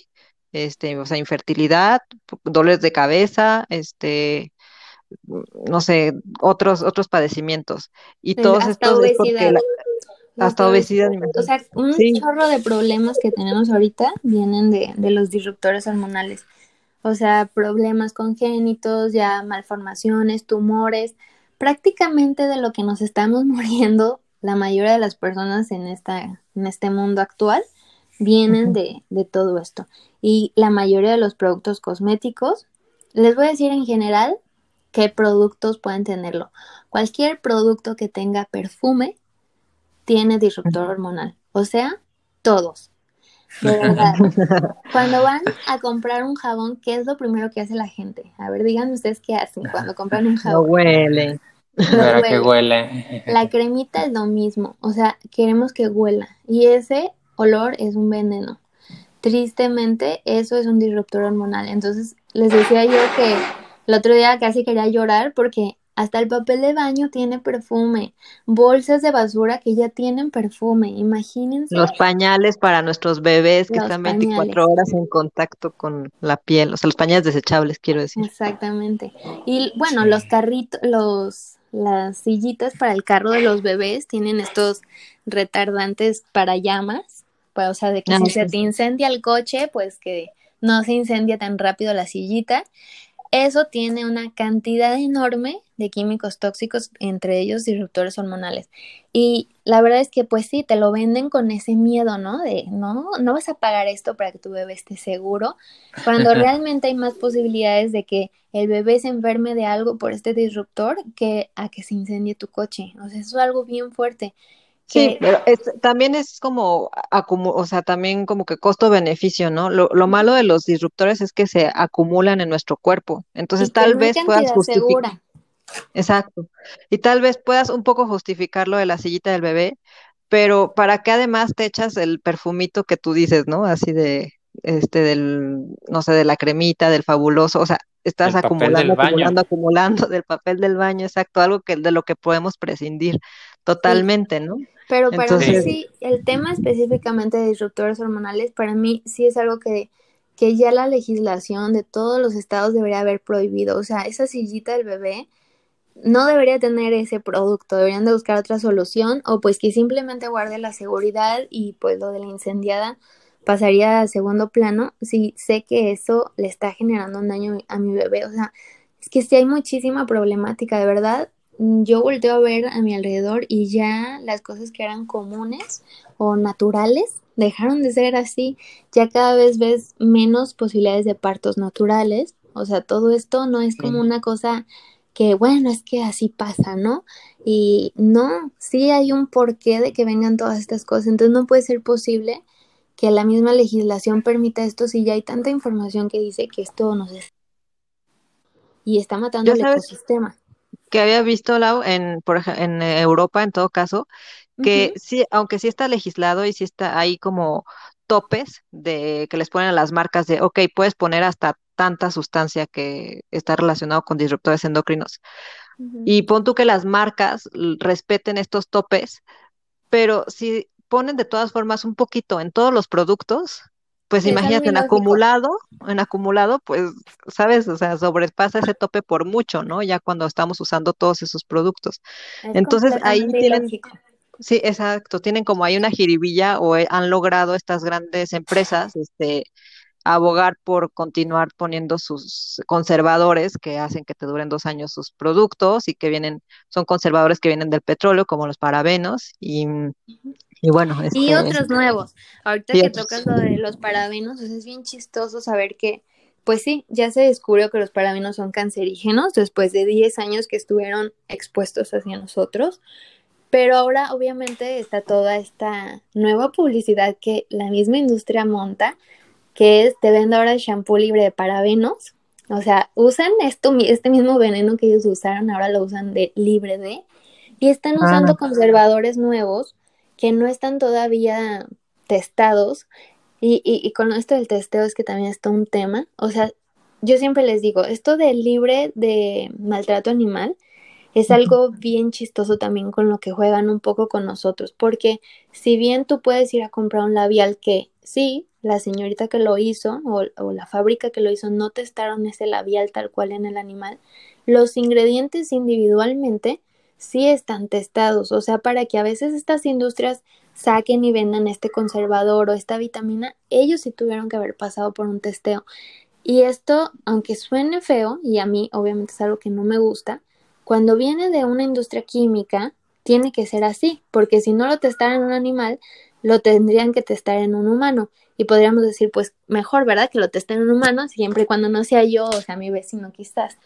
este, o sea, infertilidad, dolores de cabeza, este, no sé, otros, otros padecimientos. Y todos estos obesidad. hasta obesidad. O sea, un chorro de problemas que tenemos ahorita vienen de, de los disruptores hormonales. O sea, problemas congénitos, ya malformaciones, tumores. Prácticamente de lo que nos estamos (laughs) muriendo, la mayoría de las personas en, esta, en este mundo actual vienen de, de todo esto. Y la mayoría de los productos cosméticos, les voy a decir en general, qué productos pueden tenerlo. Cualquier producto que tenga perfume tiene disruptor hormonal, o sea, todos. (laughs) Cuando van a comprar un jabón, ¿qué es lo primero que hace la gente? A ver, díganme ustedes qué hacen cuando compran un (laughs) jabón. No huele. No que huele. La cremita es lo mismo, o sea, queremos que huela y ese olor es un veneno. Tristemente, eso es un disruptor hormonal. Entonces, les decía yo que el otro día casi quería llorar porque hasta el papel de baño tiene perfume, bolsas de basura que ya tienen perfume, imagínense. Los pañales para nuestros bebés que están 24 horas en contacto con la piel, o sea, los pañales desechables, quiero decir. Exactamente. Y bueno, los carritos, los las sillitas para el carro de los bebés tienen estos retardantes para llamas, pues, o sea, de que ah, si se te incendia el coche, pues que no se incendia tan rápido la sillita eso tiene una cantidad enorme de químicos tóxicos, entre ellos disruptores hormonales. Y la verdad es que pues sí, te lo venden con ese miedo, ¿no? De, no, no vas a pagar esto para que tu bebé esté seguro, cuando realmente hay más posibilidades de que el bebé se enferme de algo por este disruptor que a que se incendie tu coche. O sea, eso es algo bien fuerte. Sí, pero también es como, o sea, también como que costo-beneficio, ¿no? Lo, lo, malo de los disruptores es que se acumulan en nuestro cuerpo. Entonces, tal vez puedas justificar. Exacto. Y tal vez puedas un poco justificar lo de la sillita del bebé, pero ¿para qué además te echas el perfumito que tú dices, ¿no? Así de, este, del, no sé, de la cremita, del fabuloso, o sea, estás acumulando, acumulando, acumulando del papel del baño, exacto, algo que de lo que podemos prescindir totalmente, ¿no? Pero para mí sí, el tema específicamente de disruptores hormonales, para mí sí es algo que, que ya la legislación de todos los estados debería haber prohibido. O sea, esa sillita del bebé no debería tener ese producto, deberían de buscar otra solución o pues que simplemente guarde la seguridad y pues lo de la incendiada pasaría a segundo plano si sé que eso le está generando un daño a mi bebé. O sea, es que sí hay muchísima problemática, de verdad. Yo volteo a ver a mi alrededor y ya las cosas que eran comunes o naturales dejaron de ser así. Ya cada vez ves menos posibilidades de partos naturales. O sea, todo esto no es como una cosa que, bueno, es que así pasa, ¿no? Y no, sí hay un porqué de que vengan todas estas cosas. Entonces no puede ser posible que la misma legislación permita esto si ya hay tanta información que dice que esto no es y está matando el ecosistema. Que había visto Lau en por ejemplo, en Europa en todo caso que sí, aunque sí está legislado y sí está ahí como topes de que les ponen a las marcas de, ok, puedes poner hasta tanta sustancia que está relacionado con disruptores endocrinos. Y pon tú que las marcas respeten estos topes, pero si ponen de todas formas un poquito en todos los productos, pues imagínate en acumulado, en acumulado, pues, sabes, o sea, sobrepasa ese tope por mucho, ¿no? Ya cuando estamos usando todos esos productos. Entonces ahí tienen, sí, exacto, tienen como ahí una jiribilla o han logrado estas grandes empresas, este, abogar por continuar poniendo sus conservadores que hacen que te duren dos años sus productos y que vienen, son conservadores que vienen del petróleo, como los parabenos, y, y bueno. y este, otros nuevos. Ahorita que tocas lo de los parabenos, es bien chistoso saber que, pues sí, ya se descubrió que los parabenos son cancerígenos después de 10 años que estuvieron expuestos hacia nosotros. Pero ahora obviamente está toda esta nueva publicidad que la misma industria monta, que es, te vende ahora el shampoo libre de parabenos. O sea, usan esto, este mismo veneno que ellos usaron, ahora lo usan de libre de, y están usando conservadores nuevos que no están todavía testados. Y, y, con esto del testeo es que también está un tema. O sea, yo siempre les digo, esto de libre de maltrato animal es algo bien chistoso también con lo que juegan un poco con nosotros, porque si bien tú puedes ir a comprar un labial que sí, la señorita que lo hizo o, o, la fábrica que lo hizo no testaron ese labial tal cual en el animal, los ingredientes individualmente sí están testados, o sea, para que a veces estas industrias saquen y vendan este conservador o esta vitamina, ellos sí tuvieron que haber pasado por un testeo. Y esto, aunque suene feo, y a mí obviamente es algo que no me gusta, cuando viene de una industria química, tiene que ser así, porque si no lo testaran en un animal, lo tendrían que testar en un humano. Y podríamos decir, pues mejor, ¿verdad? Que lo testen en un humano, siempre y cuando no sea yo o sea mi vecino quizás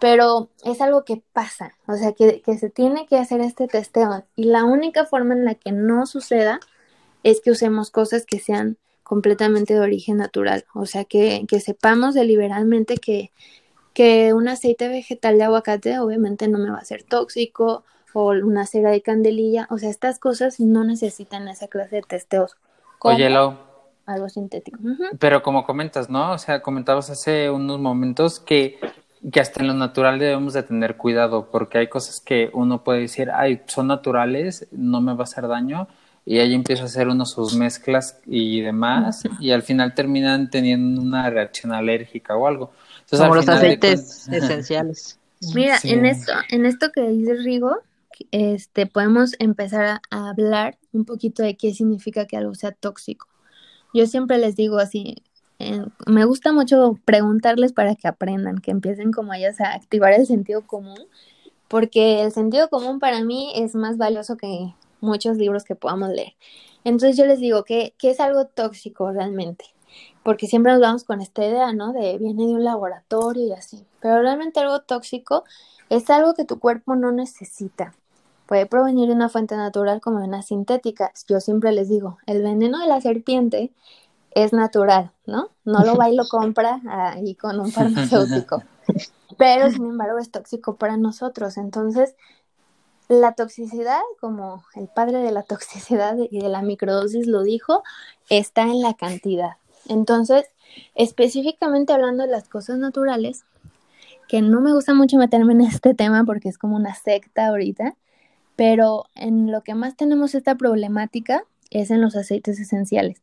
pero es algo que pasa, o sea, que, se tiene que hacer este testeo y la única forma en la que no suceda es que usemos cosas que sean completamente de origen natural, o sea, que, que sepamos deliberadamente que, que un aceite vegetal de aguacate obviamente no me va a ser tóxico o una cera de candelilla, o sea, estas cosas no necesitan esa clase de testeos. Oye, algo sintético. Pero como comentas, ¿no? O sea, comentabas hace unos momentos que que hasta en lo natural debemos de tener cuidado, porque hay cosas que uno puede decir, ay, son naturales, no me va a hacer daño, y ahí empieza a hacer uno sus mezclas y demás, y al final terminan teniendo una reacción alérgica o algo. Entonces, Como los aceites esenciales. Mira, en esto, en esto que dice Rigo, este, podemos empezar a, a hablar un poquito de qué significa que algo sea tóxico. Yo siempre les digo así, me gusta mucho preguntarles para que aprendan, que empiecen como ellas a activar el sentido común, porque el sentido común para mí es más valioso que muchos libros que podamos leer. Entonces yo les digo que, que es algo tóxico realmente, porque siempre nos vamos con esta idea, ¿no? De viene de un laboratorio y así, pero realmente algo tóxico es algo que tu cuerpo no necesita. Puede provenir de una fuente natural como de una sintética. Yo siempre les digo, el veneno de la serpiente es natural, ¿no? No lo va y lo compra ahí con un farmacéutico. (laughs) Pero sin embargo es tóxico para nosotros. Entonces, la toxicidad, como el padre de la toxicidad y de la microdosis lo dijo, está en la cantidad. Entonces, específicamente hablando de las cosas naturales, que no me gusta mucho meterme en este tema porque es como una secta ahorita, pero en lo que más tenemos esta problemática es en los aceites esenciales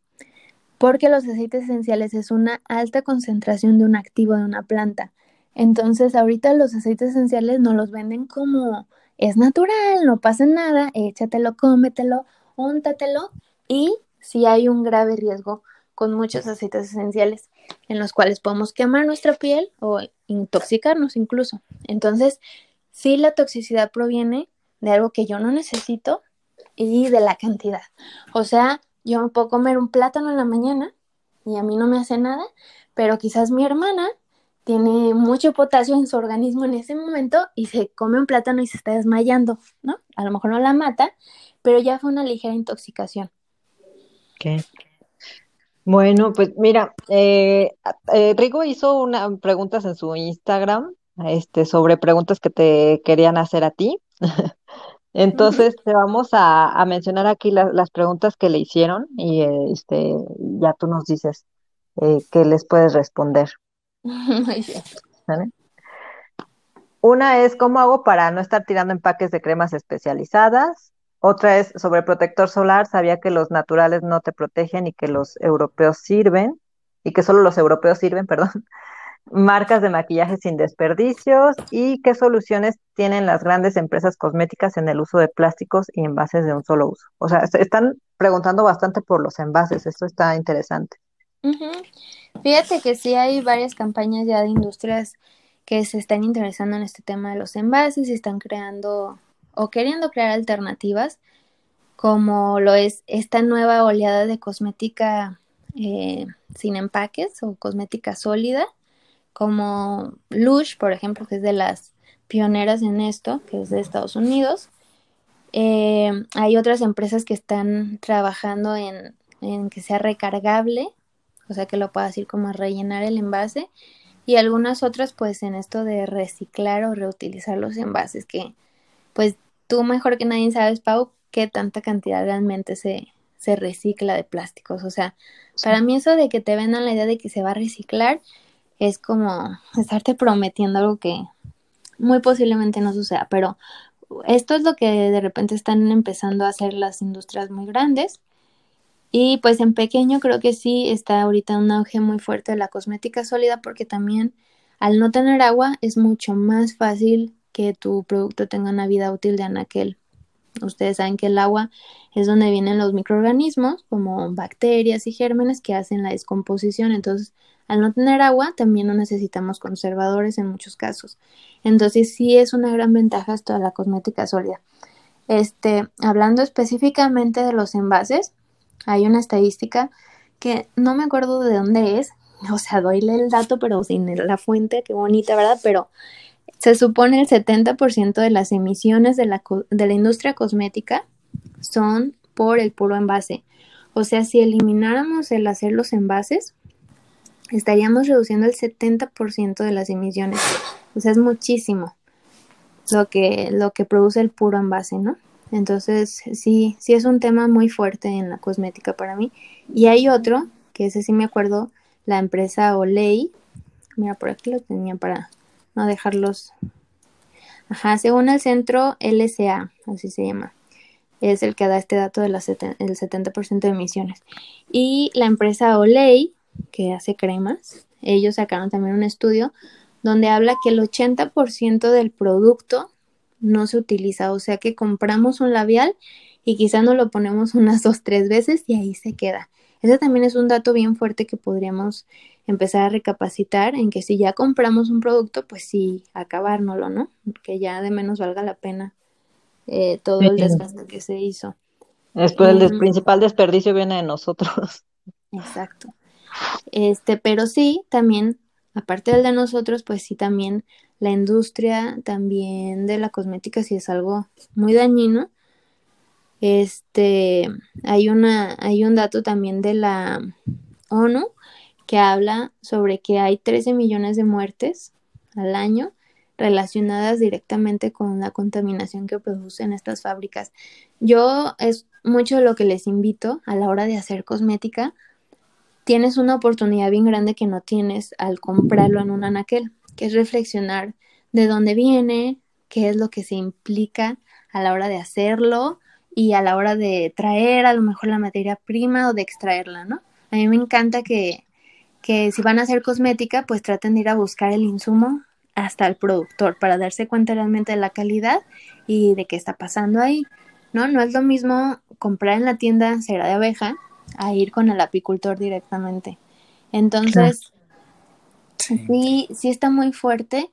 porque los aceites esenciales es una alta concentración de un activo de una planta. Entonces, ahorita los aceites esenciales no los venden como es natural, no pasa nada, échatelo, cómetelo, úntatelo y si hay un grave riesgo con muchos aceites esenciales en los cuales podemos quemar nuestra piel o intoxicarnos incluso. Entonces, si la toxicidad proviene de algo que yo no necesito y de la cantidad. O sea, yo me puedo comer un plátano en la mañana y a mí no me hace nada, pero quizás mi hermana tiene mucho potasio en su organismo en ese momento y se come un plátano y se está desmayando, ¿no? A lo mejor no la mata, pero ya fue una ligera intoxicación. Ok. Bueno, pues mira, eh, eh, Rigo hizo una, preguntas en su Instagram este, sobre preguntas que te querían hacer a ti. (laughs) Entonces, te vamos a, mencionar aquí las preguntas que le hicieron y este, ya tú nos dices eh, qué les puedes responder. (laughs) Una es cómo hago para no estar tirando empaques de cremas especializadas. Otra es sobre protector solar. Sabía que los naturales no te protegen y que los europeos sirven y que solo los europeos sirven, (laughs) perdón. Marcas de maquillaje sin desperdicios y qué soluciones tienen las grandes empresas cosméticas en el uso de plásticos y envases de un solo uso. O sea, están preguntando bastante por los envases. Esto está interesante. Fíjate que sí hay varias campañas ya de industrias que se están interesando en este tema de los envases y están creando o queriendo crear alternativas, como lo es esta nueva oleada de cosmética eh, sin empaques o cosmética sólida, como Lush, por ejemplo, que es de las pioneras en esto, que es de Estados Unidos. Eh, hay otras empresas que están trabajando en, en que sea recargable o sea que lo puedas ir como a rellenar el envase y algunas otras pues en esto de reciclar o reutilizar los envases que pues tú mejor que nadie sabes Pau qué tanta cantidad realmente se, se recicla de plásticos o sea para mí eso de que te vendan la idea de que se va a reciclar es como estarte prometiendo algo que muy posiblemente no suceda pero esto es lo que de repente están empezando a hacer las industrias muy grandes y pues en pequeño creo que sí está ahorita un auge muy fuerte de la cosmética sólida porque también al no tener agua es mucho más fácil que tu producto tenga una vida útil de anaquel. Ustedes saben que el agua es donde vienen los microorganismos como bacterias y gérmenes que hacen la descomposición. Entonces, al no tener agua, también no necesitamos conservadores en muchos casos. Entonces, sí es una gran ventaja esto de la cosmética sólida. Este, hablando específicamente de los envases, hay una estadística que no me acuerdo de dónde es, (laughs) o sea, doyle el dato, pero sin la fuente, qué bonita, ¿verdad? Pero se supone el 70% de las emisiones de la, de la industria cosmética son por el puro envase. O sea, si elimináramos el hacer los envases, estaríamos reduciendo el 70% de las emisiones. O sea, es muchísimo lo que, lo que produce el puro envase, ¿no? Entonces, sí, sí es un tema muy fuerte en la cosmética para mí. Y hay otro, que ese sí me acuerdo, la empresa Olay. Mira, por aquí lo tenía para no dejarlos. Ajá, según el centro LSA, así se llama. Es el que da este dato del 70% de emisiones. Y la empresa Olay, que hace cremas, ellos sacaron también un estudio donde habla que el 80% del producto no se utiliza, o sea que compramos un labial y quizá no lo ponemos unas dos, tres veces y ahí se queda. Ese también es un dato bien fuerte que podríamos empezar a recapacitar en que si ya compramos un producto, pues sí, acabárnoslo, ¿no? Que ya de menos valga la pena eh, todo el desgaste que se hizo. Después el principal desperdicio viene de nosotros. Exacto. Este, pero sí, también, aparte del de nosotros, pues sí, también la industria también de la cosmética sí es algo muy dañino. Este, hay una, hay un dato también de la ONU que habla sobre que hay 13 millones de muertes al año relacionadas directamente con la contaminación que producen estas fábricas. Yo es mucho lo que les invito a la hora de hacer cosmética. Tienes una oportunidad bien grande que no tienes al comprarlo en un anaquel que es reflexionar de dónde viene, qué es lo que se implica a la hora de hacerlo y a la hora de traer a lo mejor la materia prima o de extraerla, ¿no? A mí me encanta que, que si van a hacer cosmética, pues traten de ir a buscar el insumo hasta el productor para darse cuenta realmente de la calidad y de qué está pasando ahí. ¿no? No es lo mismo comprar en la tienda cera de abeja a ir con el apicultor directamente. Entonces, sí, sí está muy fuerte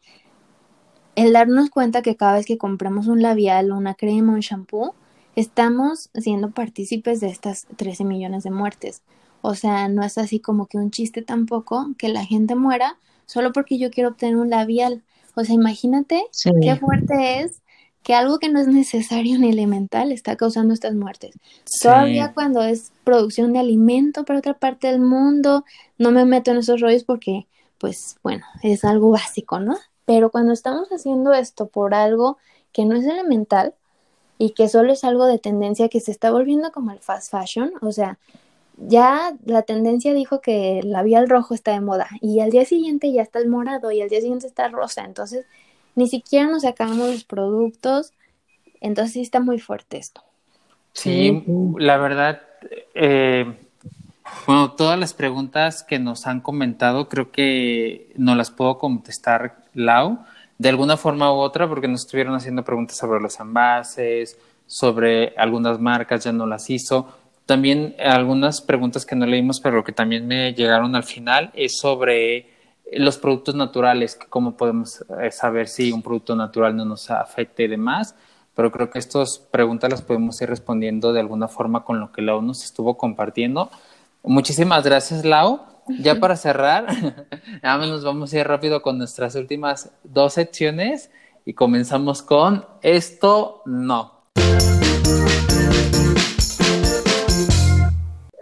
el darnos cuenta que cada vez que compramos un labial, una crema, un shampoo, estamos siendo partícipes de estas 13 millones de muertes. O sea, no es así como que un chiste tampoco que la gente muera solo porque yo quiero obtener un labial. O sea, imagínate qué fuerte es que algo que no es necesario (laughs) ni elemental está causando estas muertes. Todavía cuando es producción de alimento para otra parte del mundo, no me meto en esos rollos porque, pues, bueno, es algo básico, ¿no? Pero cuando estamos haciendo esto por algo que no es elemental y que solo es algo de tendencia que se está volviendo como el fast fashion, o sea, ya la tendencia dijo que el labial rojo está de moda y al día siguiente ya está el morado y al día siguiente está rosa, entonces ni siquiera nos sacamos los productos, entonces sí está muy fuerte esto. Sí, la verdad, eh, bueno, todas las preguntas que nos han comentado creo que no las puedo contestar, Lau, de alguna forma u otra, porque nos estuvieron haciendo preguntas sobre los envases, sobre algunas marcas, ya no las hizo. También algunas preguntas que no leímos, pero que también me llegaron al final, es sobre los productos naturales, cómo podemos eh, saber si un producto natural no nos afecte y demás. Pero creo que estas preguntas las podemos ir respondiendo de alguna forma con lo que Lau nos estuvo compartiendo. Muchísimas gracias, Lau. Ya para cerrar, (laughs) nada más nos vamos a ir rápido con nuestras últimas dos secciones y comenzamos con esto no.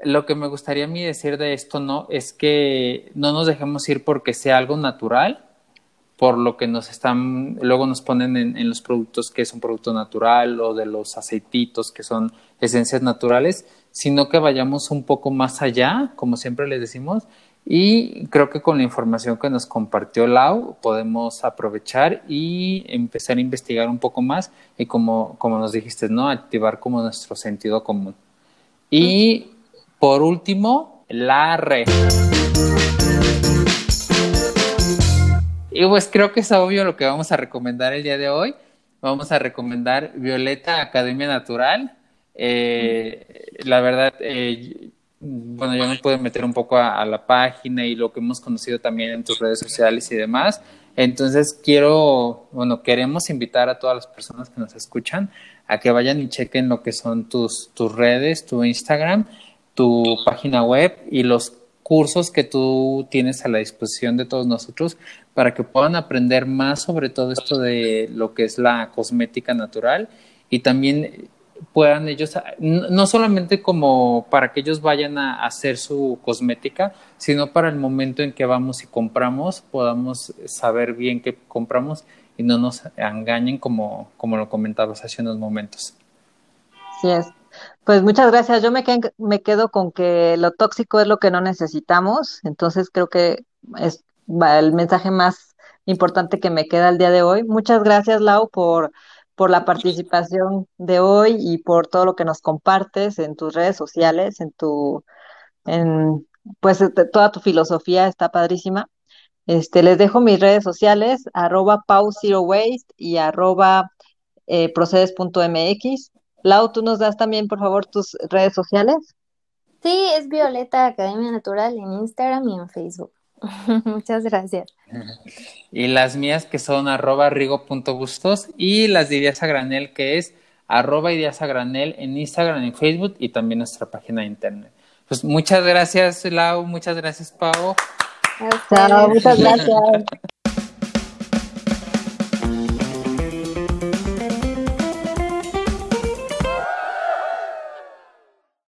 Lo que me gustaría a mí decir de esto no es que no nos dejemos ir porque sea algo natural, por lo que nos están, luego nos ponen en, en, los productos que es un producto natural o de los aceititos que son esencias naturales, sino que vayamos un poco más allá, como siempre les decimos, y creo que con la información que nos compartió Lau podemos aprovechar y empezar a investigar un poco más y como, como nos dijiste, ¿no? Activar como nuestro sentido común. Y por último, la red. Y pues creo que es obvio lo que vamos a recomendar el día de hoy. Vamos a recomendar Violeta Academia Natural. Eh, la verdad, eh, bueno, yo me puedo meter un poco a, la página y lo que hemos conocido también en tus redes sociales y demás. Entonces quiero, bueno, queremos invitar a todas las personas que nos escuchan a que vayan y chequen lo que son tus, tus redes, tu Instagram, tu página web y los cursos que tú tienes a la disposición de todos nosotros para que puedan aprender más sobre todo esto de lo que es la cosmética natural y también puedan ellos, no solamente como para que ellos vayan a hacer su cosmética, sino para el momento en que vamos y compramos, podamos saber bien qué compramos y no nos engañen como, como lo comentabas hace unos momentos. Sí es. Pues muchas gracias. Yo me, me quedo con que lo tóxico es lo que no necesitamos, entonces creo que es el mensaje más importante que me queda el día de hoy. Muchas gracias, Lau, por, por la participación de hoy y por todo lo que nos compartes en tus redes sociales, en tu, en, pues toda tu filosofía está padrísima. Este, les dejo mis redes sociales, arroba waste y arroba eh, procedes.mx. Lau, ¿tú nos das también, por favor, tus redes sociales? Sí, es Violeta Academia Natural en Instagram y en Facebook. (laughs) Muchas gracias. (laughs) Y las mías que son arroba rigo.bustos y las de Ideas a Granel que es arroba Ideas a Granel en Instagram, en Facebook y también nuestra página de internet. Pues muchas gracias, Lau, muchas gracias, Pau. Chao, muchas gracias. (laughs)